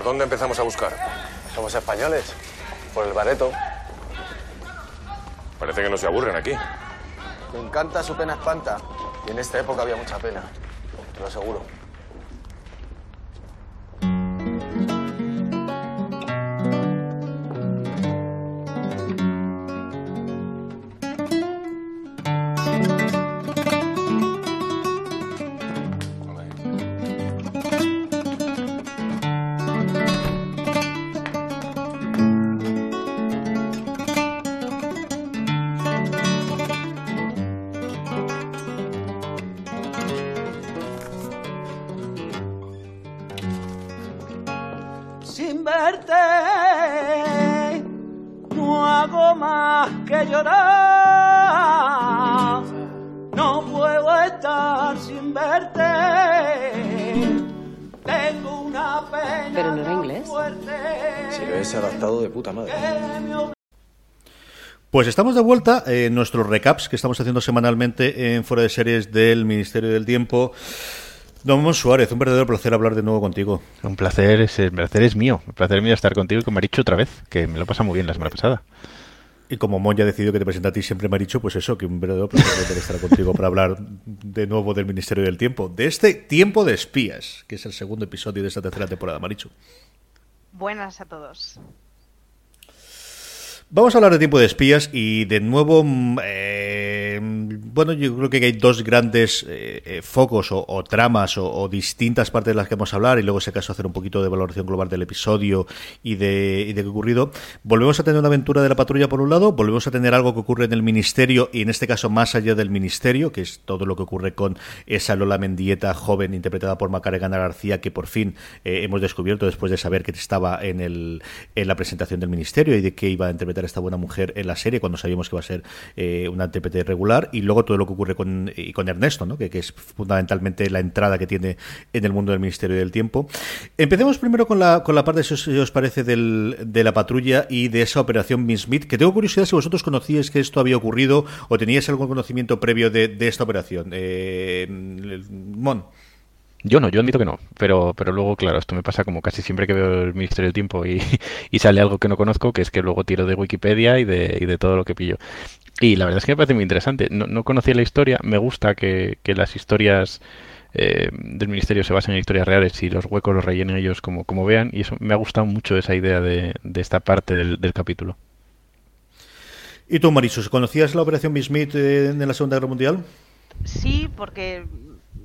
¿Por dónde empezamos a buscar? Somos españoles. Por el bareto. Parece que no se aburren aquí. Me encanta su pena espanta. Y en esta época había mucha pena. Te lo aseguro. Pues estamos de vuelta en nuestros recaps que estamos haciendo semanalmente en Fuera de Series del Ministerio del Tiempo. Don Suárez, un verdadero placer hablar de nuevo contigo. Un placer, es, el placer es mío. Un placer es mío estar contigo y con Maricho otra vez, que me lo pasa muy bien la semana pasada. Y como Mon ya ha decidido que te presenta a ti siempre, Maricho, pues eso, que un verdadero placer estar contigo para hablar de nuevo del Ministerio del Tiempo, de este Tiempo de Espías, que es el segundo episodio de esta tercera temporada, Maricho. Buenas a todos. Vamos a hablar de tiempo de espías y de nuevo, mm, eh, bueno, yo creo que hay dos grandes eh, eh, focos o, tramas o, distintas partes de las que vamos a hablar y luego, si acaso, hacer un poquito de valoración global del episodio y de, de qué ha ocurrido. Volvemos a tener una aventura de la patrulla por un lado, volvemos a tener algo que ocurre en el ministerio y en este caso más allá del ministerio, que es todo lo que ocurre con esa Lola Mendieta joven interpretada por Macarena García que por fin hemos descubierto después de saber que estaba en, el, en la presentación del ministerio y de que iba a interpretar esta buena mujer en la serie cuando sabíamos que va a ser eh, una intérprete regular y luego todo lo que ocurre con, y con Ernesto, ¿no? que, es fundamentalmente la entrada que tiene en el mundo del Ministerio del Tiempo. Empecemos primero con la, con la parte, si os, parece, del, de la patrulla y de esa operación Miss Smith, que tengo curiosidad si vosotros conocíais que esto había ocurrido o teníais algún conocimiento previo de, de esta operación. Eh, Mon. Yo no, yo admito que no, pero, pero luego, claro, esto me pasa como casi siempre que veo el Ministerio del Tiempo y, y sale algo que no conozco, que es que luego tiro de Wikipedia y de, y de todo lo que pillo. Y la verdad es que me parece muy interesante. No, no conocía la historia, me gusta que, que las historias eh, del Ministerio se basen en historias reales y los huecos los rellenen ellos como, como vean, y eso me ha gustado mucho esa idea de, de esta parte del, del capítulo. ¿Y tú, Marisus, conocías la operación Miss Smith en la Segunda Guerra Mundial? Sí, porque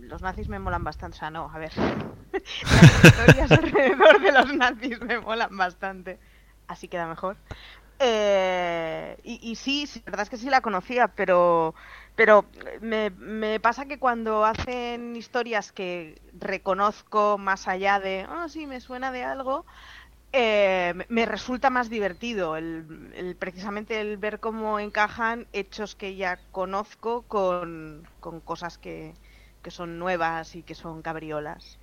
los nazis me molan bastante. O sea, no, a ver. Las historias alrededor de los nazis me molan bastante. Así queda mejor. Eh, y, sí, sí, la verdad es que sí la conocía, pero, pero me, pasa que cuando hacen historias que reconozco más allá de, oh, sí, me suena de algo, eh, me resulta más divertido el, precisamente el ver cómo encajan hechos que ya conozco con, con cosas que, que son nuevas y que son cabriolas.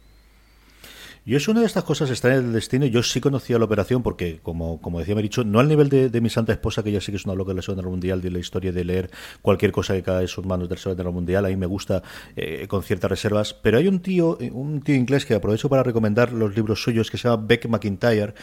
Yo es una de estas cosas extrañas del destino. Yo sí conocía la operación porque, como, como decía Maricho, no al nivel de, mi santa esposa, que ya sí que es una loca de la Segunda Guerra Mundial, de la historia de leer cualquier cosa que cae en sus manos de la Segunda Guerra Mundial. A mí me gusta eh, con ciertas reservas. Pero hay un tío, un tío inglés que aprovecho para recomendar los libros suyos que se llama Beck McIntyre,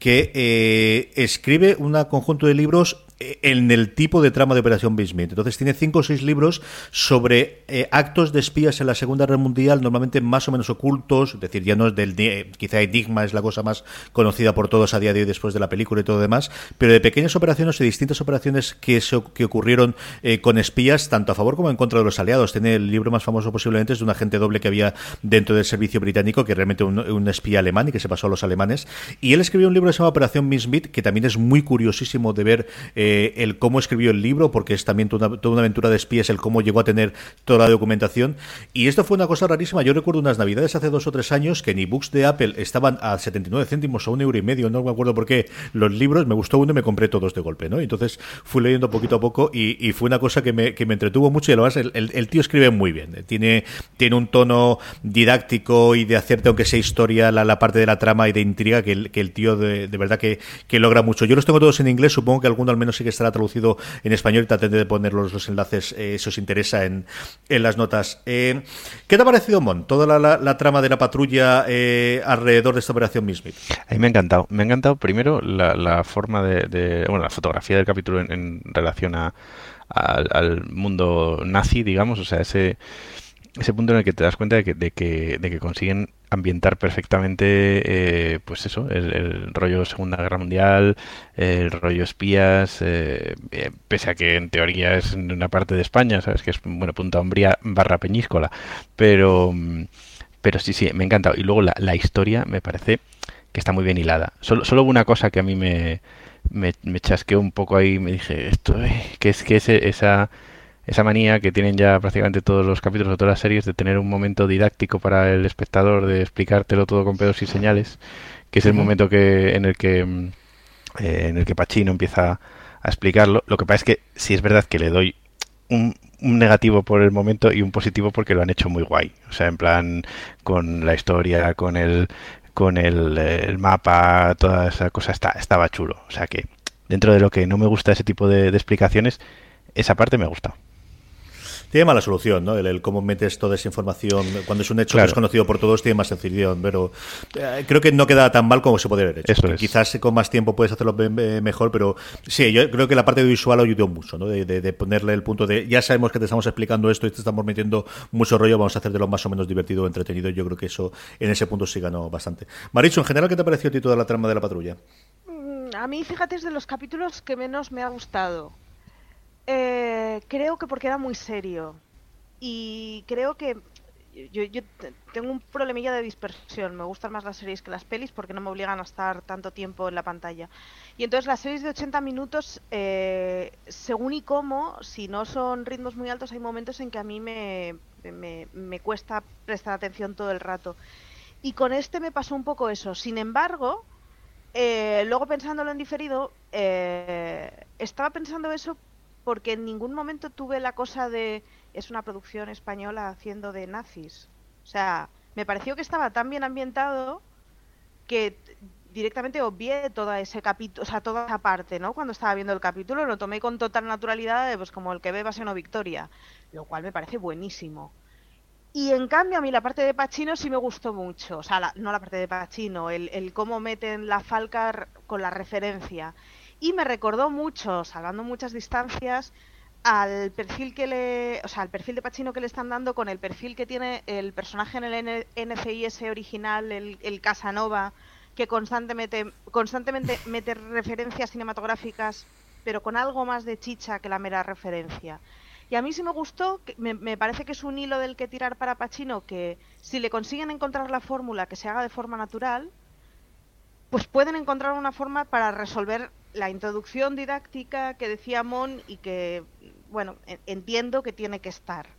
que eh, escribe un conjunto de libros en el tipo de trama de Operación Bismuth. Entonces tiene cinco o seis libros sobre eh, actos de espías en la Segunda Guerra Mundial, normalmente más o menos ocultos, es decir, ya no es del eh, quizá Enigma es la cosa más conocida por todos a día de hoy después de la película y todo demás, pero de pequeñas operaciones y distintas operaciones que, se, que ocurrieron eh, con espías, tanto a favor como en contra de los aliados. Tiene el libro más famoso posiblemente es de un agente doble que había dentro del servicio británico, que realmente un, un espía alemán y que se pasó a los alemanes. Y él escribió un libro que se llama Operación Bismuth, que también es muy curiosísimo de ver eh, el cómo escribió el libro, porque es también toda una, aventura de espías, el cómo llegó a tener toda la documentación. Y esto fue una cosa rarísima. Yo recuerdo unas navidades hace dos o tres años que en ebooks de Apple estaban a 79 céntimos o un euro y medio, no me acuerdo por qué, los libros, me gustó uno y me compré todos de golpe, ¿no? Entonces fui leyendo poquito a poco y, fue una cosa que me, que me entretuvo mucho y además el, el, el tío escribe muy bien. Tiene, tiene un tono didáctico y de hacerte, aunque sea historia, la, la parte de la trama y de intriga que el, que el tío de, de verdad que, que logra mucho. Yo los tengo todos en inglés, supongo que alguno al menos sí que estará traducido en español y trataré de poner los, los enlaces eh, si os interesa en, en las notas. Eh, ¿Qué te ha parecido, Mon? Toda la, la, trama de la patrulla eh, alrededor de esta operación Mismit. A mí me ha encantado. Me ha encantado primero la, forma de, bueno, la fotografía del capítulo en, en relación a, al, al mundo nazi, digamos, o sea, ese ese punto en el que te das cuenta de que, de que, de que consiguen ambientar perfectamente, eh, pues eso, el, rollo Segunda Guerra Mundial, el rollo espías, eh, eh, pese a que en teoría es una parte de España, sabes que es bueno Punta Umbría barra Peñíscola, pero pero sí sí me ha encantado. Y luego la, la historia me parece que está muy bien hilada. Solo solo una cosa que a mí me me, chasqueó un poco ahí, me dije esto, que es que ese, esa esa manía que tienen ya prácticamente todos los capítulos de todas las series de tener un momento didáctico para el espectador, de explicártelo todo con pedos y señales, que es el uh -huh. momento que en el que eh, en el que Pachino empieza a explicarlo. Lo que pasa es que sí es verdad que le doy un, un, negativo por el momento y un positivo porque lo han hecho muy guay. O sea, en plan con la historia, con el con el, el mapa, toda esa cosa está, estaba chulo. O sea que dentro de lo que no me gusta ese tipo de, de explicaciones, esa parte me ha gustado tiene mala solución, ¿no? El, el, cómo metes toda esa información cuando es un hecho claro. desconocido por todos tiene más sencillez, pero eh, creo que no queda tan mal como se podría haber hecho. Eso es. Quizás con más tiempo puedes hacerlo mejor, pero sí, yo creo que la parte visual ayudó mucho, ¿no? De, de, de, ponerle el punto de ya sabemos que te estamos explicando esto y te estamos metiendo mucho rollo, vamos a hacer de lo más o menos divertido o entretenido. Yo creo que eso en ese punto sí ganó bastante. Maricho, en general, ¿qué te pareció a ti toda la trama de la patrulla? Mm, a mí, fíjate, es de los capítulos que menos me ha gustado. Eh, creo que porque era muy serio y creo que yo, tengo un problemilla de dispersión. Me gustan más las series que las pelis porque no me obligan a estar tanto tiempo en la pantalla. Y entonces las series de 80 minutos, eh, según y cómo, si no son ritmos muy altos, hay momentos en que a mí me, me, me cuesta prestar atención todo el rato. Y con este me pasó un poco eso. Sin embargo, eh, luego pensándolo en diferido, eh, estaba pensando eso porque en ningún momento tuve la cosa de es una producción española haciendo de nazis. O sea, me pareció que estaba tan bien ambientado que directamente obvié toda ese capítulo, o sea, toda esa parte, ¿no? Cuando estaba viendo el capítulo lo tomé con total naturalidad, pues como el que ve Pasión o Victoria, lo cual me parece buenísimo. Y en cambio a mí la parte de Pachino sí me gustó mucho, o sea, la, no la parte de Pachino, el, el cómo meten la falca con la referencia. Y me recordó mucho, salvando muchas distancias, al perfil que le, o sea, al perfil de Pachino que le están dando con el perfil que tiene el personaje en el NCIS original, el, el Casanova, que constantemente, constantemente mete referencias cinematográficas, pero con algo más de chicha que la mera referencia. Y a mí sí me gustó, me, me parece que es un hilo del que tirar para Pachino, que si le consiguen encontrar la fórmula que se haga de forma natural, pues pueden encontrar una forma para resolver la introducción didáctica que decía Mon y que, bueno, entiendo que tiene que estar.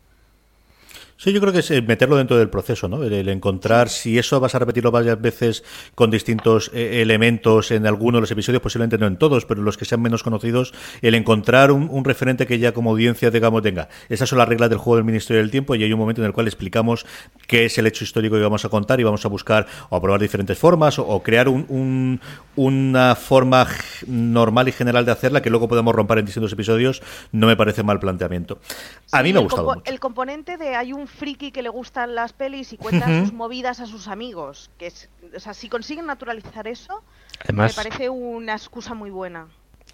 Sí, yo creo que es eh, meterlo dentro del proceso, ¿no? El, el encontrar si eso vas a repetirlo varias veces con distintos eh, elementos en algunos de los episodios, posiblemente no en todos, pero en los que sean menos conocidos, el encontrar un, un, referente que ya como audiencia digamos, tenga. Esas son las reglas del juego del Ministerio del Tiempo y hay un momento en el cual explicamos qué es el hecho histórico que vamos a contar y vamos a buscar o a probar diferentes formas o, o crear un, un, una forma normal y general de hacerla que luego podemos romper en distintos episodios, no me parece mal planteamiento. A sí, mí me ha gustado compo mucho. El componente de hay un friki que le gustan las pelis y cuenta uh -huh. sus movidas a sus amigos. Que es, o sea, si consiguen naturalizar eso, Además, me parece una excusa muy buena.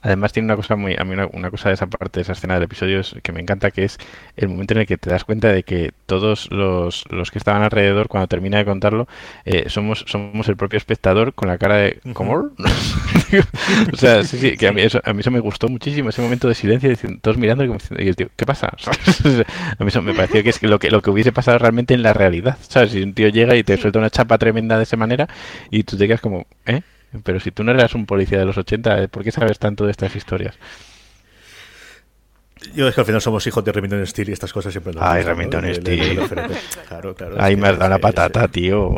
Además tiene una cosa muy, a mí una, una, cosa de esa parte, de esa escena del episodio es, que me encanta, que es el momento en el que te das cuenta de que todos los, los que estaban alrededor, cuando termina de contarlo, eh, somos, somos el propio espectador con la cara de ¿cómo? o sea, sí, sí, que a mí, eso, a mí eso me gustó muchísimo, ese momento de silencio, diciendo, todos mirando y, y el tío, ¿qué pasa? a mí eso me pareció que es lo que lo que hubiese pasado realmente en la realidad, ¿sabes? Si un tío llega y te suelta una chapa tremenda de esa manera y tú te quedas como, ¿eh? Pero si tú no eras un policía de los 80, ¿por qué sabes tanto de estas historias? Yo es que al final somos hijos de Remington Steel y estas cosas siempre nos Ay, ¿no? Remington El- el- Steele. el oferente. Claro, claro. Ahí me has dado la es- patata, tío.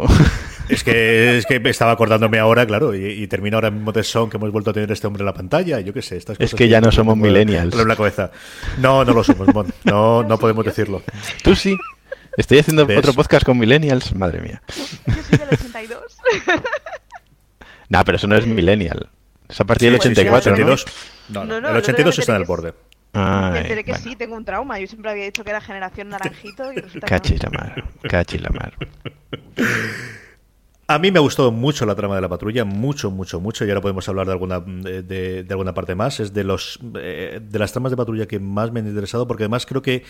Es que, es que me estaba acordándome ahora, claro, y, y termina ahora mismo de Son que hemos vuelto a tener este hombre en la pantalla. Yo qué sé, estas Es que ya no somos millennials. en la cabeza. No, no lo somos, Mon. No, no podemos decirlo. Tú sí. Estoy haciendo ¿Ves? otro podcast con millennials. Madre mía. Yo soy del 82. Nah, pero eso no es millennial. Es a partir del Sí, sí, sí, 84, ¿no? 82. No, no, No, no, el el 82 otro está en el borde. Ay, Me enteré que bueno. sí, tengo un trauma. Yo siempre había dicho que era generación naranjito y resulta no. la mar. Cachis la mar. A mí me ha gustado mucho la trama de la patrulla, mucho, mucho, mucho. Y ahora podemos hablar de alguna de, de- alguna parte más. Es de los eh, de las tramas de patrulla que más me han interesado, porque además creo que eh,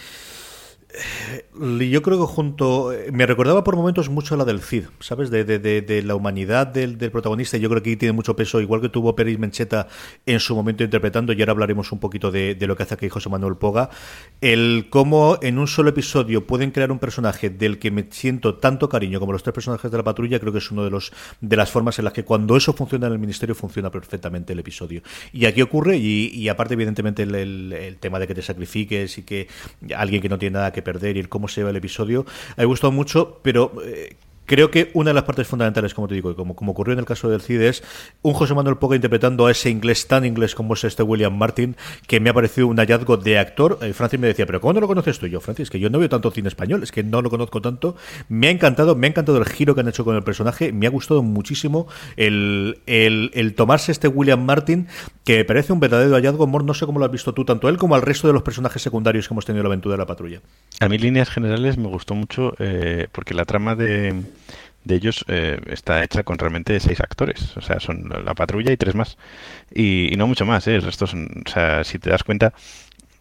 yo creo que junto me recordaba por momentos mucho la del Cid, ¿sabes? De, de- de- la humanidad del, del protagonista. Yo creo que tiene mucho peso, igual que tuvo Peris Mencheta en su momento interpretando. Y ahora hablaremos un poquito de, lo que hace aquí José Manuel Poga. El cómo en un solo episodio pueden crear un personaje del que me siento tanto cariño como los tres personajes de la patrulla. Creo que es uno de los de las formas en las que cuando eso funciona en el ministerio funciona perfectamente el episodio. Y aquí ocurre, y, aparte, evidentemente, el, el- el tema de que te sacrifiques y que alguien que no tiene nada que perder y el cómo se va el episodio, me ha gustado mucho, pero. eh, Creo que una de las partes fundamentales, como te digo, y como, como ocurrió en el caso del CID, es un José Manuel Poga interpretando a ese inglés tan inglés como es este William Martin, que me ha parecido un hallazgo de actor. Eh, Francis me decía, ¿pero cómo no lo conoces tú? Yo, Francis, que yo no veo tanto cine español, es que no lo conozco tanto. Me ha encantado, me ha encantado el giro que han hecho con el personaje, me ha gustado muchísimo el, el, el tomarse este William Martin, que me parece un verdadero hallazgo. Mor, no sé cómo lo has visto tú, tanto él como al resto de los personajes secundarios que hemos tenido en la aventura de la patrulla. A mí, líneas generales, me gustó mucho eh, porque la trama de, de ellos eh, está hecha con realmente seis actores. O sea, son la patrulla y tres más. Y, y no mucho más, ¿eh? El resto son. O sea, si te das cuenta,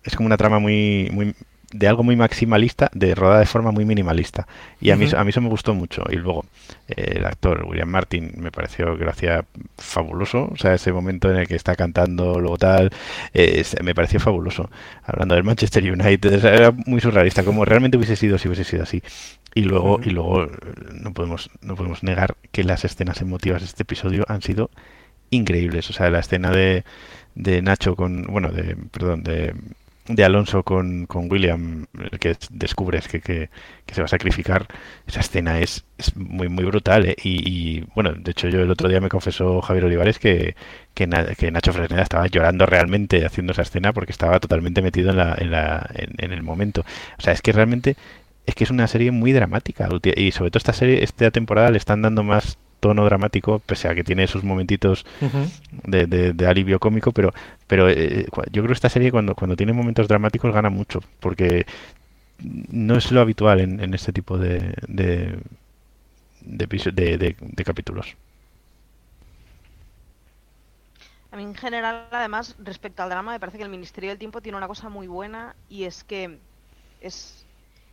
es como una trama muy. muy de algo muy maximalista, de rodada de forma muy minimalista. Y a mí, a mí eso me gustó mucho. Y luego, eh, el actor William Martin me pareció que lo hacía fabuloso. O sea, ese momento en el que está cantando, luego tal, eh, me pareció fabuloso. Hablando del Manchester United, era muy surrealista, como realmente hubiese sido si hubiese sido así. Y luego, y luego eh, no podemos, no podemos negar que las escenas emotivas de este episodio han sido increíbles. O sea, la escena de, de Nacho con, bueno, de, perdón, de, de Alonso con, con William, el que descubres que, que, que se va a sacrificar, esa escena es, es muy, muy brutal. ¿eh? Y, y, bueno, de hecho yo el otro día me confesó Javier Olivares que, que, Na- que Nacho Fresneda estaba llorando realmente haciendo esa escena porque estaba totalmente metido en, la, en, la, en, el momento. O sea, es que realmente es que es una serie muy dramática y sobre todo esta serie, esta temporada le están dando más tono dramático, pese a que tiene sus momentitos de, de- de alivio cómico, pero, pero eh, yo creo que esta serie cuando, cuando tiene momentos dramáticos gana mucho, porque no es lo habitual en, en este tipo de, de, de, episo- de- de- de capítulos. A mí en general, además, respecto al drama, me parece que el Ministerio del Tiempo tiene una cosa muy buena y es que es,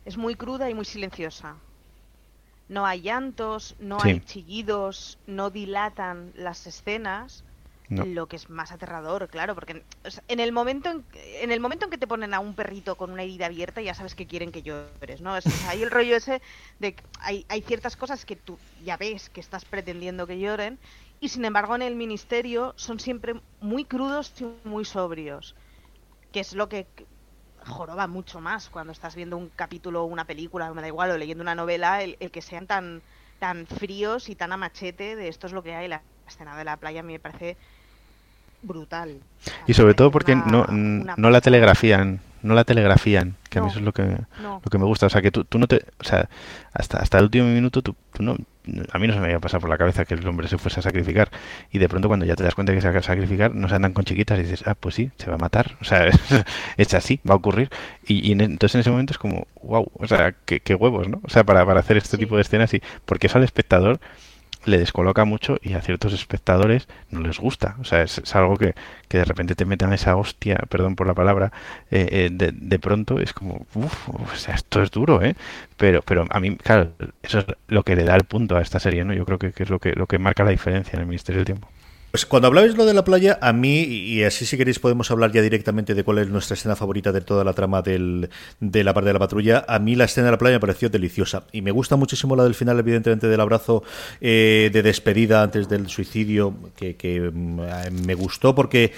es muy cruda y muy silenciosa. No hay llantos, no Sí. hay chillidos, no dilatan las escenas, No. lo que es más aterrador, claro, porque en el momento en, en el momento en que te ponen a un perrito con una herida abierta ya sabes que quieren que llores, ¿no? Es, hay el rollo ese de que hay, hay ciertas cosas que tú ya ves que estás pretendiendo que lloren y sin embargo en el ministerio son siempre muy crudos y muy sobrios, que es lo que joroba mucho más cuando estás viendo un capítulo o una película, me da igual, o leyendo una novela, el, el que sean tan tan fríos y tan a machete de esto es lo que hay. La escena de la playa a mí me parece brutal. Y sobre todo porque una- no, una no la telegrafían, no la telegrafían, que a mí eso es lo que, no. lo que me gusta. O sea, que tú, tú no te, o sea, hasta, hasta el último minuto, tú, tú no, a mí no se me había pasado por la cabeza que el hombre se fuese a sacrificar. Y de pronto cuando ya te das cuenta que se va a sacrificar, no se andan con chiquitas y dices, ah, pues sí, se va a matar. O sea, es así, va a ocurrir. Y, y en- entonces en ese momento es como, wow, o sea, qué, qué huevos, ¿no? O sea, para, para hacer este Sí. tipo de escenas y porque eso al espectador le descoloca mucho y a ciertos espectadores no les gusta. O sea, es, algo que, que de repente te metan esa hostia, perdón por la palabra, eh, eh, de, de pronto es como, uff, o sea, esto es duro, ¿eh? Pero, pero a mí, claro, eso es lo que le da el punto a esta serie, ¿no? Yo creo que, que es lo que, lo que marca la diferencia en el Ministerio del Tiempo. Pues cuando hablabais lo de la playa, a mí, y así si queréis podemos hablar ya directamente de cuál es nuestra escena favorita de toda la trama del, de la parte de la patrulla, a mí la escena de la playa me pareció deliciosa. Y me gusta muchísimo la del final, evidentemente, del abrazo eh, de despedida antes del suicidio, que, que mm, me gustó porque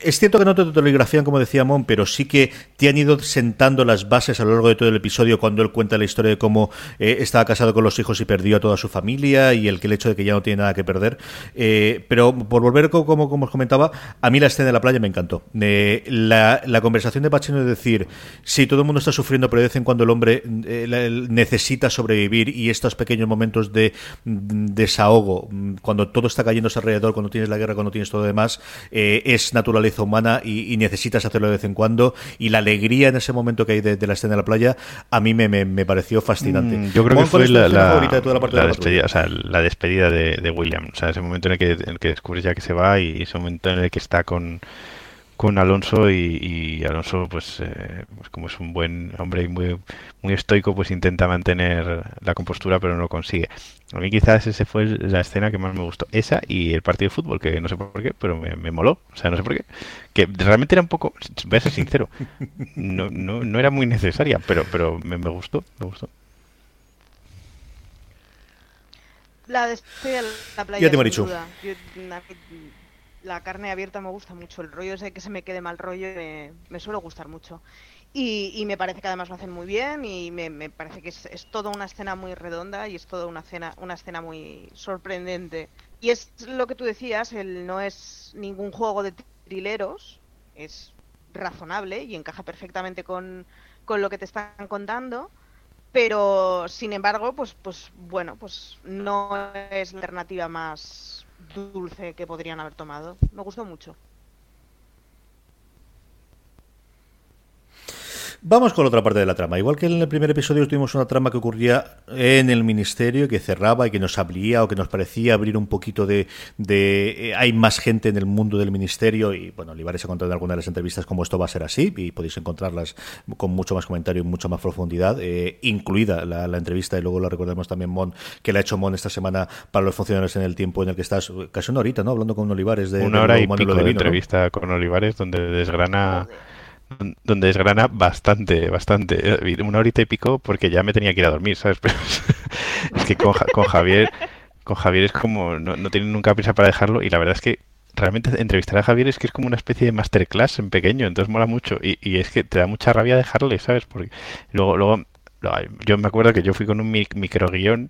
es cierto que no te telegrafían, como decía Mon, pero sí que te han ido sentando las bases a lo largo de todo el episodio cuando él cuenta la historia de cómo eh, estaba casado con los hijos y perdió a toda su familia y el, el hecho de que ya no tiene nada que perder. Eh, pero por volver, como, como os comentaba, a mí la escena de la playa me encantó. Eh, la, conversación de Pacino de decir, sí, todo el mundo está sufriendo, pero de vez en cuando el hombre necesita sobrevivir y estos pequeños momentos de desahogo, cuando todo está cayendo alrededor, cuando tienes la guerra, cuando tienes todo lo demás, es naturaleza humana y, necesitas hacerlo de vez en cuando. Y la alegría en ese momento que hay de, la escena de la playa, a mí me, me, pareció fascinante. Mm, yo creo que fue la, despedida, o sea, la despedida de, William. O sea, ese momento en el que, en el que ya que se va y ese momento en el que está con con Alonso y, Alonso pues, eh, pues, como es un buen hombre y muy, muy estoico pues intenta mantener la compostura pero no lo consigue. A mí quizás ese fue la escena que más me gustó. Esa y el partido de fútbol, que no sé por qué, pero me, moló. O sea, no sé por qué. Que realmente era un poco, voy a ser sincero, no, no, no era muy necesaria, pero, pero me, gustó, me gustó. La de la playa. Ya te he dicho la carne abierta me gusta mucho. El rollo ese que se me quede mal rollo me, suele gustar mucho. Y, me parece que además lo hacen muy bien y me, parece que es, es, toda una escena muy redonda y es toda una, escena, una escena muy sorprendente. Y es lo que tú decías, el, no es ningún juego de trileros, es razonable y encaja perfectamente con, con lo que te están contando pero sin embargo pues pues bueno pues no es la alternativa más dulce que podrían haber tomado. Me gustó mucho. Vamos con otra parte de la trama. Igual que en el primer episodio tuvimos una trama que ocurría en el ministerio, que cerraba y que nos abría o que nos parecía abrir un poquito de... Eh, hay más gente en el mundo del ministerio y, bueno, Olivares ha contado en algunas de las entrevistas cómo esto va a ser así y podéis encontrarlas con mucho más comentario y mucha más profundidad, eh, incluida la, entrevista y luego lo recordemos también Mon, que le ha hecho Mon esta semana para los funcionarios en el tiempo en el que estás, casi una horita, ¿no? Hablando con Olivares de... Una hora y pico de, entrevista con Olivares donde desgrana donde desgrana bastante, bastante. Una horita y pico porque ya me tenía que ir a dormir, ¿sabes? Pero es que con, con, Javier, con Javier es como, no, no tiene nunca prisa para dejarlo y la verdad es que realmente entrevistar a Javier es que es como una especie de masterclass en pequeño, entonces mola mucho y, y es que te da mucha rabia dejarle, ¿sabes? Porque luego, luego yo me acuerdo que yo fui con un micro guion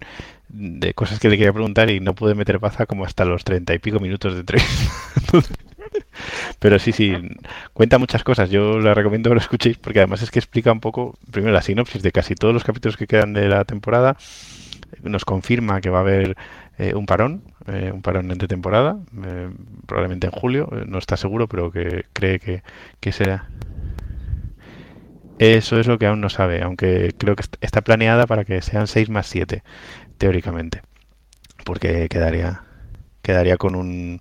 de cosas que le quería preguntar y no pude meter paza como hasta los treinta y pico minutos de entrevista. Pero sí, sí, cuenta muchas cosas. Yo le recomiendo que lo escuchéis porque además es que explica un poco, primero la sinopsis de casi todos los capítulos que quedan de la temporada. Nos confirma que va a haber eh, un parón, eh, un parón entre temporada, eh, probablemente en julio, no está seguro, pero que cree que, que será. Eso es lo que aún no sabe, aunque creo que está planeada para que sean 6 más 7, teóricamente. Porque quedaría, quedaría con un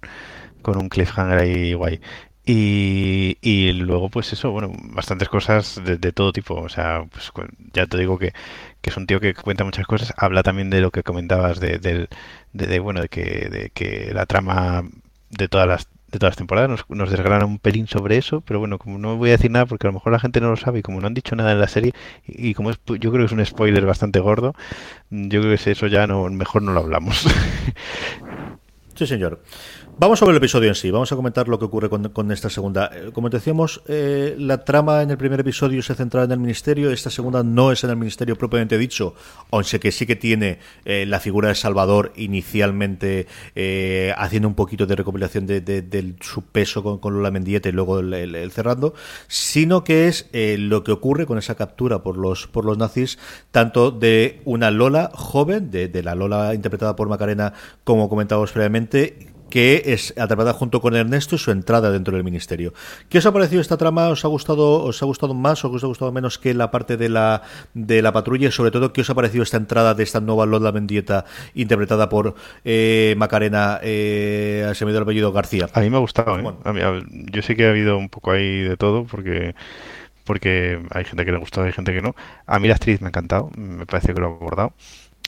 con un cliffhanger ahí guay. Y, y luego, pues eso, bueno, bastantes cosas de, todo tipo. O sea, pues ya te digo que, que, es un tío que cuenta muchas cosas. Habla también de lo que comentabas, de, de, bueno, de que, de que la trama de todas las de todas las temporadas nos, nos, desgrana un pelín sobre eso, pero bueno, como no voy a decir nada porque a lo mejor la gente no lo sabe y como no han dicho nada en la serie y, como es, yo creo que es un spoiler bastante gordo, yo creo que eso ya no mejor no lo hablamos. Sí, señor. Vamos sobre el episodio en sí, vamos a comentar lo que ocurre con, esta segunda. Eh, como decíamos, eh, la trama en el primer episodio se centraba en el ministerio, esta segunda no es en el ministerio propiamente dicho, aunque que sí que tiene eh, la figura de Salvador inicialmente haciendo un poquito de recopilación de, su peso con, con Lola Mendieta y luego el, cerrando, sino que es lo que ocurre con esa captura por los, por los nazis, tanto de una Lola joven, de la Lola interpretada por Macarena, como comentábamos previamente, que es atrapada junto con Ernesto y su entrada dentro del ministerio. ¿Qué os ha parecido esta trama? ¿Os ha gustado, os ha gustado más o os ha gustado menos que la parte de la de la patrulla? Y sobre todo, ¿qué os ha parecido esta entrada de esta nueva Lola Mendieta interpretada por eh, Macarena, eh, se me dio el apellido García? A mí me ha gustado, ¿eh? yo sé que ha habido un poco ahí de todo porque porque hay gente que le ha gustado y hay gente que no. A mí la actriz me ha encantado, me parece que lo ha abordado.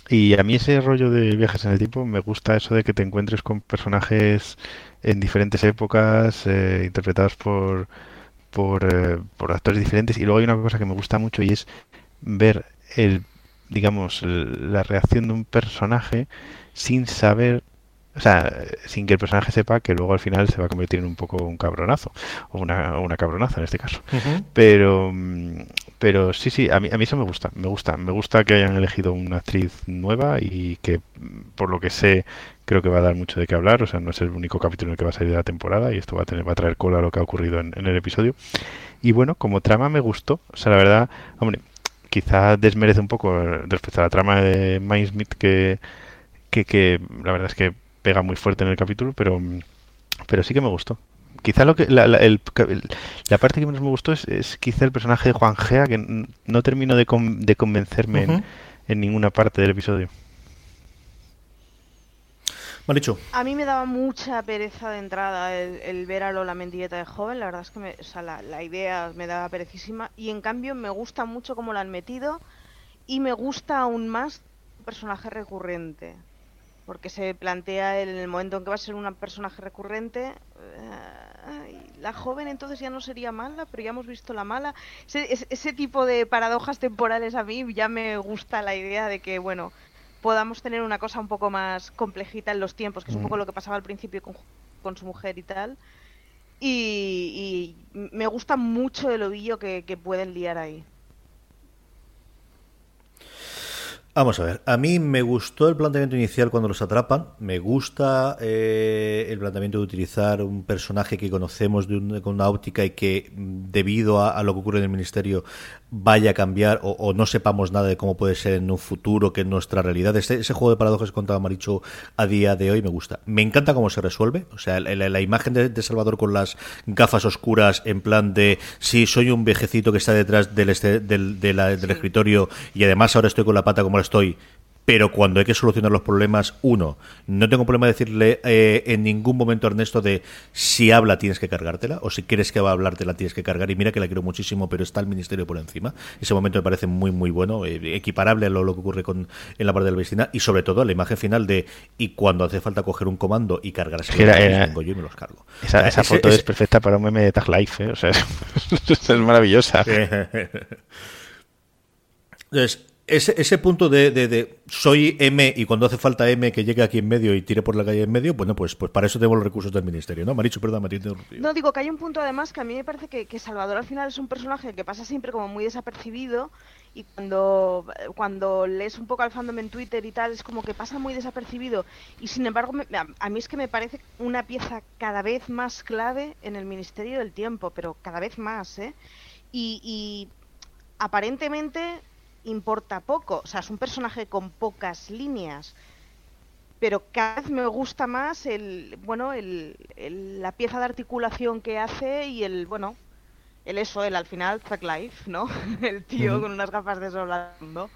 Y a mí ese rollo de viajes en el tiempo me gusta eso de que te encuentres con personajes en diferentes épocas, eh, interpretados por, por, eh, por actores diferentes. Y luego hay una cosa que me gusta mucho y es ver el, digamos, el- la reacción de un personaje sin saber, o sea, sin que el personaje sepa que luego al final se va a convertir en un poco un cabronazo, o una, una cabronaza en este caso. Pero, mm, pero sí, sí, a mí, a mí eso me gusta, me gusta, me gusta que hayan elegido una actriz nueva y que, por lo que sé, creo que va a dar mucho de qué hablar, o sea, no es el único capítulo en el que va a salir de la temporada y esto va a traer cola a lo que ha ocurrido en, el episodio. Y bueno, como trama me gustó, o sea, la verdad, hombre, quizá desmerece un poco respecto a la trama de Mindsmith que, que, que la verdad es que pega muy fuerte en el capítulo, pero, pero sí que me gustó. Quizá lo que la, la- el- la parte que menos me gustó es, es quizá el personaje de Juan Gea, que no termino de, con- de convencerme en, ninguna parte del episodio. Marichu. A mí me daba mucha pereza de entrada el, el ver a Lola Mendieta de joven, la verdad es que me- o sea, la, la idea me daba perecísima y en cambio me gusta mucho cómo la han metido y me gusta aún más un personaje recurrente, porque se plantea en el momento en que va a ser un personaje recurrente, eh, la joven entonces ya no sería mala, pero ya hemos visto la mala. Ese, ese- ese tipo de paradojas temporales a mí ya me gusta la idea de que, bueno, podamos tener una cosa un poco más complejita en los tiempos, que es un poco lo que pasaba al principio con, con su mujer y tal. Y, y me gusta mucho el ovillo que, que pueden liar ahí. Vamos a ver, a mí me gustó el planteamiento inicial cuando los atrapan, me gusta eh, el planteamiento de utilizar un personaje que conocemos de un- con una óptica y que mm, debido a, a lo que ocurre en el ministerio vaya a cambiar o, o no sepamos nada de cómo puede ser en un futuro que en nuestra realidad. Ese, ese juego de paradojas que contaba Maricho a día de hoy me gusta. Me encanta cómo se resuelve, o sea, la, la- imagen de, de Salvador con las gafas oscuras en plan de si soy un viejecito que está detrás del, este- del, de la- del escritorio y además ahora estoy con la pata como la estoy, pero cuando hay que solucionar los problemas, uno, no tengo problema de decirle eh, en ningún momento a Ernesto de si habla tienes que cargártela, o si quieres que va a hablar te la tienes que cargar, y mira que la quiero muchísimo, pero está el ministerio por encima. Ese momento me parece muy, muy bueno, eh, equiparable a lo, lo que ocurre con, en la parte de la vecina, y sobre todo la imagen final de y cuando hace falta coger un comando y cargarse que era- vengo yo y me los cargo. Esa, O sea, esa ese- foto ese- es perfecta para un meme de Tag Life, ¿eh? o sea, es, es maravillosa. Entonces, ese, ese punto de, de- soy M y cuando hace falta M que llegue aquí en medio y tire por la calle en medio, bueno, pues, pues para eso tenemos los recursos del ministerio, ¿no? Maricho, perdón, interrumpido. No, digo que hay un punto además que a mí me parece que, que Salvador al final es un personaje que pasa siempre como muy desapercibido y cuando, cuando lees un poco al fandom en Twitter y tal es como que pasa muy desapercibido y sin embargo me- a, a mí es que me parece una pieza cada vez más clave en el Ministerio del Tiempo, pero cada vez más, ¿eh? Y, y aparentemente importa poco, o sea, es un personaje con pocas líneas. Pero cada vez me gusta más el bueno el, el- la pieza de articulación que hace y el bueno el eso el al final Zack Life no el tío con unas gafas de sol hablando.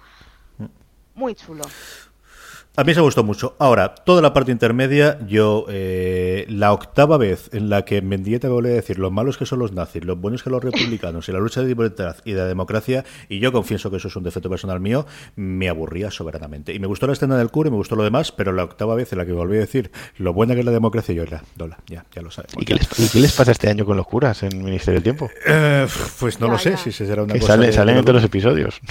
muy chulo A mí se me gustó mucho. Ahora, toda la parte intermedia, yo, eh, la octava vez en la que Mendieta me volvió a decir lo malos que son los nazis, lo buenos que los republicanos y la lucha de libertad y de la democracia, y yo confieso que eso es un defecto personal mío, me aburría soberanamente. Y me gustó la escena del cura y me gustó lo demás, pero la octava vez en la que volví a decir lo buena que es la democracia, yo era, dola, ya, ya lo sabemos. ¿Y qué, les, y qué les pasa este año con los curas en Ministerio del Tiempo? Eh, pues no Ya, lo sé ya. si será una Que cosa. sale- de- salen de- en todos los episodios.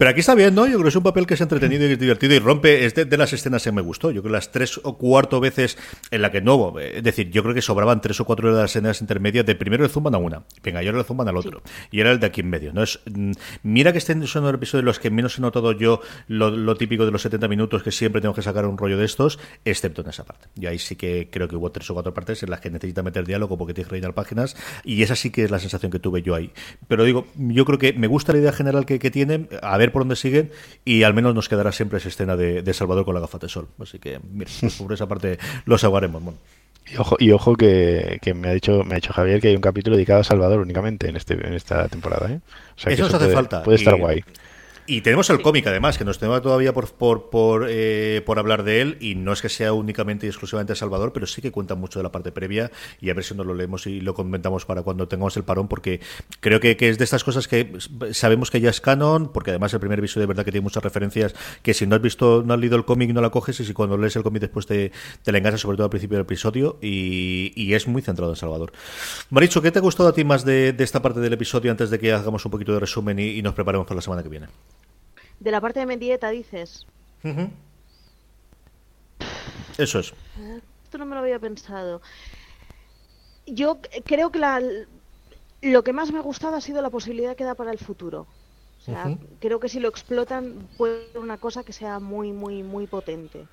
Pero aquí está bien, ¿no? Yo creo que es un papel que es entretenido y es divertido y rompe. Es de, de las escenas que me gustó. Yo creo que las tres o cuarto veces en la que no. Es decir, yo creo que sobraban tres o cuatro de las escenas intermedias. De primero le zumban a una. Venga, y ahora le zumban al otro. Y era el de aquí en medio. ¿no? Es, mm, mira que estén son los episodios en los que menos he notado yo lo, lo típico de los 70 minutos que siempre tengo que sacar un rollo de estos, excepto en esa parte. Y ahí sí que creo que hubo tres o cuatro partes en las que necesita meter diálogo porque tiene que rellenar páginas. Y esa sí que es la sensación que tuve yo ahí. Pero digo, yo creo que me gusta la idea general que, que tienen, a ver por dónde siguen, y al menos nos quedará siempre esa escena de, de Salvador con la gafata de sol. Así que, mira, por esa parte lo salvaremos. Bueno. Y ojo, y ojo que, que me ha dicho me ha dicho Javier que hay un capítulo dedicado a Salvador únicamente en este en esta temporada, ¿eh? O sea que Eso nos hace puede, falta. Puede estar Y- guay. Y tenemos el cómic, además, que nos tenemos todavía por, por, por, eh, por, hablar de él. Y no es que sea únicamente y exclusivamente Salvador, pero sí que cuenta mucho de la parte previa. Y a ver si nos lo leemos y lo comentamos para cuando tengamos el parón, porque creo que, que es de estas cosas que sabemos que ya es canon, porque además el primer episodio de verdad que tiene muchas referencias que si no has visto, no has leído el cómic, no la coges. Y si cuando lees el cómic después te, te la enganchas, sobre todo al principio del episodio. Y, y, es muy centrado en Salvador. Maricho, ¿qué te ha gustado a ti más de, de esta parte del episodio antes de que hagamos un poquito de resumen y, y nos preparemos para la semana que viene? De la parte de Mendieta, dices. Uh -huh. Eso es. Esto no me lo había pensado. Yo creo que la, lo que más me ha gustado ha sido la posibilidad que da para el futuro. O sea, uh -huh. creo que si lo explotan puede ser una cosa que sea muy, muy, muy potente.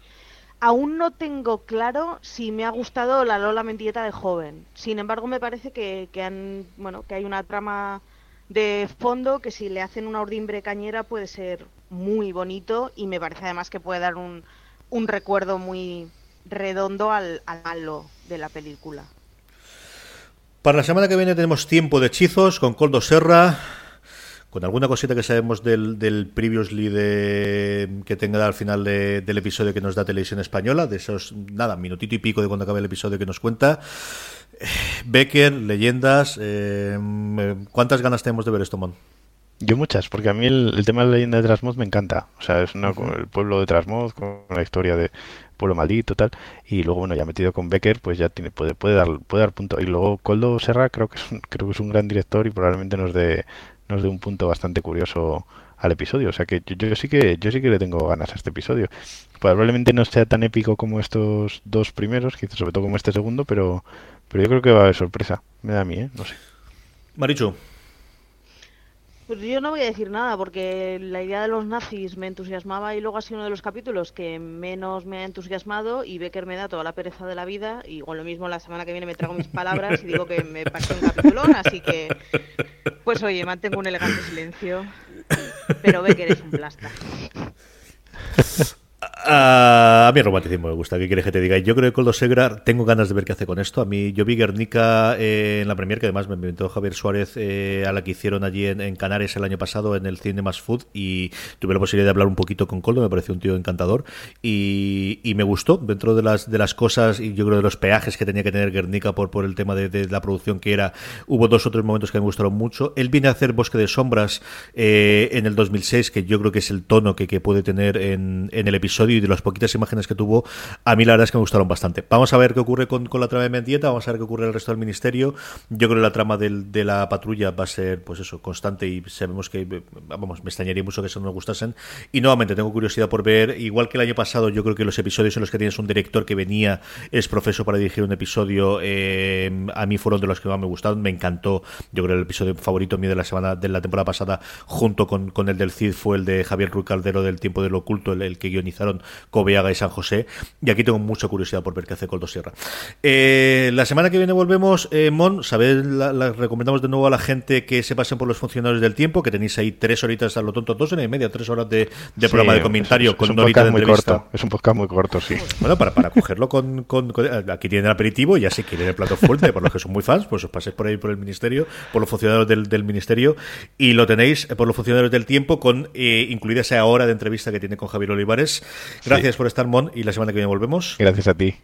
Aún no tengo claro si me ha gustado la Lola Mendieta de joven. Sin embargo, me parece que, que han, bueno, que hay una trama de fondo que si le hacen una ordimbre cañera puede ser muy bonito y me parece además que puede dar un, un recuerdo muy redondo al, al malo de la película. Para la semana que viene tenemos tiempo de hechizos con Coldo Serra, con alguna cosita que sabemos del, del previously de, que tenga al final de, del episodio que nos da Televisión Española, de esos, nada, minutito y pico de cuando acabe el episodio que nos cuenta. Becker, leyendas, eh, ¿cuántas ganas tenemos de ver esto, Mon? Yo muchas, porque a mí el, el tema de la leyenda de Trasmoz me encanta. O sea, es una, el pueblo de Trasmoz, con la historia de pueblo maldito tal. Y luego, bueno, ya metido con Becker, pues ya tiene, puede, puede dar, puede dar punto. Y luego Coldo Serra creo que es un, creo que es un gran director y probablemente nos dé, nos dé un punto bastante curioso al episodio. O sea que yo, yo, sí que yo sí que le tengo ganas a este episodio. Probablemente no sea tan épico como estos dos primeros, quizás sobre todo como este segundo, pero, pero yo creo que va a haber sorpresa. Me da a mí, ¿eh? No sé. Marichu. Pues yo no voy a decir nada porque la idea de los nazis me entusiasmaba y luego ha sido uno de los capítulos que menos me ha entusiasmado y Becker me da toda la pereza de la vida y con lo mismo la semana que viene me trago mis palabras y digo que me pasé un capitulón, así que pues oye, mantengo un elegante silencio, pero Becker es un plasta. A mí romanticismo me gusta, ¿qué quieres que te diga? Yo creo que Coldo Segra tengo ganas de ver qué hace con esto. A mí, yo vi Guernica eh, en la premier, que además me inventó Javier Suárez eh, a la que hicieron allí en, en, Canarias el año pasado en el Cinemas Food y tuve la posibilidad de hablar un poquito con Coldo, me pareció un tío encantador y, me gustó dentro de las, de las cosas y yo creo de los peajes que tenía que tener Guernica por, por el tema de, de la producción que era. Hubo dos o tres momentos que me gustaron mucho. Él viene a hacer Bosque de Sombras eh, en el 2006, que yo creo que es el tono que, que puede tener en, en el episodio y de las poquitas imágenes que tuvo, a mí la verdad es que me gustaron bastante. Vamos a ver qué ocurre con, con la trama de Mendieta, vamos a ver qué ocurre el resto del ministerio. Yo creo que la trama de la patrulla va a ser, pues eso, constante y sabemos que, vamos, me extrañaría mucho que eso no me gustasen. Y nuevamente tengo curiosidad por ver, igual que el año pasado, yo creo que los episodios en los que tienes un director que venía, es profeso para dirigir un episodio, eh, a mí fueron de los que más me gustaron, me encantó. Yo creo que el episodio favorito mío de la semana, de la temporada pasada, junto con, con el del Cid, fue el de Javier Ruiz Caldero del Tiempo del Oculto, el que guionizaron Cobeaga y San José. Y aquí tengo mucha curiosidad por ver qué hace Coldo Sierra. Eh, la semana que viene volvemos, eh, Mon, sabéis, la, la, recomendamos de nuevo a la gente que se pasen por los funcionarios del tiempo, que tenéis ahí tres horitas a lo tonto, dos horas y media, tres horas de, de sí, programa de comentario es, con es una horita de entrevista. Corto, es un podcast muy corto, sí. Bueno, para, para cogerlo con, con, con, Aquí tienen el aperitivo y ya si quieren el plato fuerte, por los que son muy fans, pues os paséis por ahí por el ministerio, por los funcionarios del, del ministerio, y lo tenéis por los funcionarios del tiempo, con eh, incluida esa hora de entrevista que tiene con Javier Olivares. Gracias sí. por estar, Mon, y la semana que viene volvemos. Gracias a ti.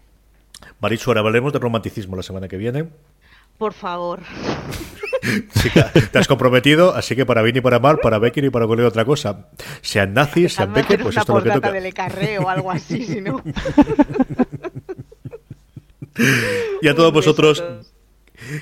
Marichu, ahora hablaremos de romanticismo la semana que viene. Por favor. Chica, te has comprometido, así que para bien y para mal, para Becker y para cualquier otra cosa. Sean nazis, sean Becker, pues esto es lo que toca. de o algo así, si no. y a todos vosotros,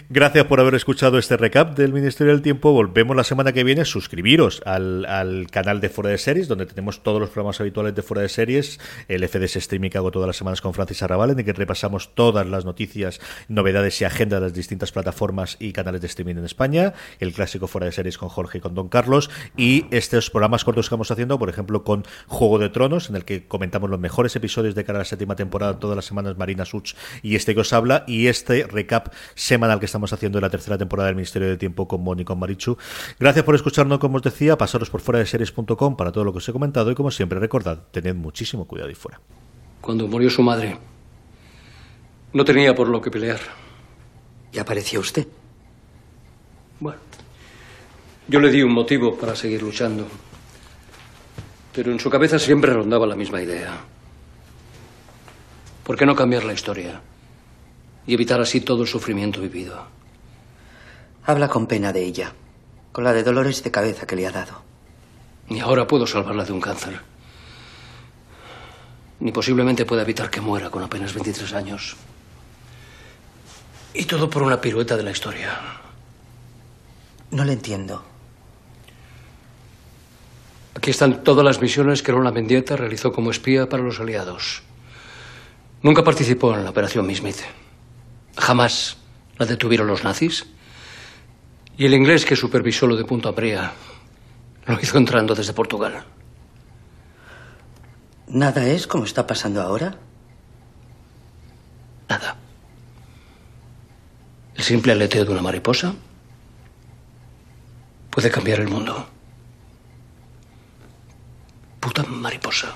Gracias por haber escuchado este recap del Ministerio del Tiempo. Volvemos la semana que viene. Suscribiros al, al, canal de Fuera de Series, donde tenemos todos los programas habituales de Fuera de Series, el FDS Streaming que hago todas las semanas con Francis Arrabal, en el que repasamos todas las noticias, novedades y agenda de las distintas plataformas y canales de streaming en España, el clásico Fuera de Series con Jorge y con Don Carlos, y estos programas cortos que vamos haciendo, por ejemplo, con Juego de Tronos, en el que comentamos los mejores episodios de cara a la séptima temporada, todas las semanas Marina Such y este que os habla, y este recap semanal que estamos haciendo en la tercera temporada del Ministerio del Tiempo con Moni y con Marichu. Gracias por escucharnos, como os decía, pasaros por fuera de series.com para todo lo que os he comentado y como siempre recordad, tened muchísimo cuidado y fuera. Cuando murió su madre, no tenía por lo que pelear. ¿Y apareció usted? Bueno, yo le di un motivo para seguir luchando. Pero en su cabeza siempre rondaba la misma idea. ¿Por qué no cambiar la historia? Y evitar así todo el sufrimiento vivido. Habla con pena de ella, con la de dolores de cabeza que le ha dado. Ni ahora puedo salvarla de un cáncer. Ni posiblemente pueda evitar que muera con apenas 23 años. Y todo por una pirueta de la historia. No le entiendo. Aquí están todas las misiones que Roland Mendieta realizó como espía para los aliados. Nunca participó en la operación Miss Smith. Jamás la detuvieron los nazis. Y el inglés que supervisó lo de Punto Abrea lo hizo entrando desde Portugal. ¿Nada es como está pasando ahora? Nada. El simple aleteo de una mariposa puede cambiar el mundo. Puta mariposa.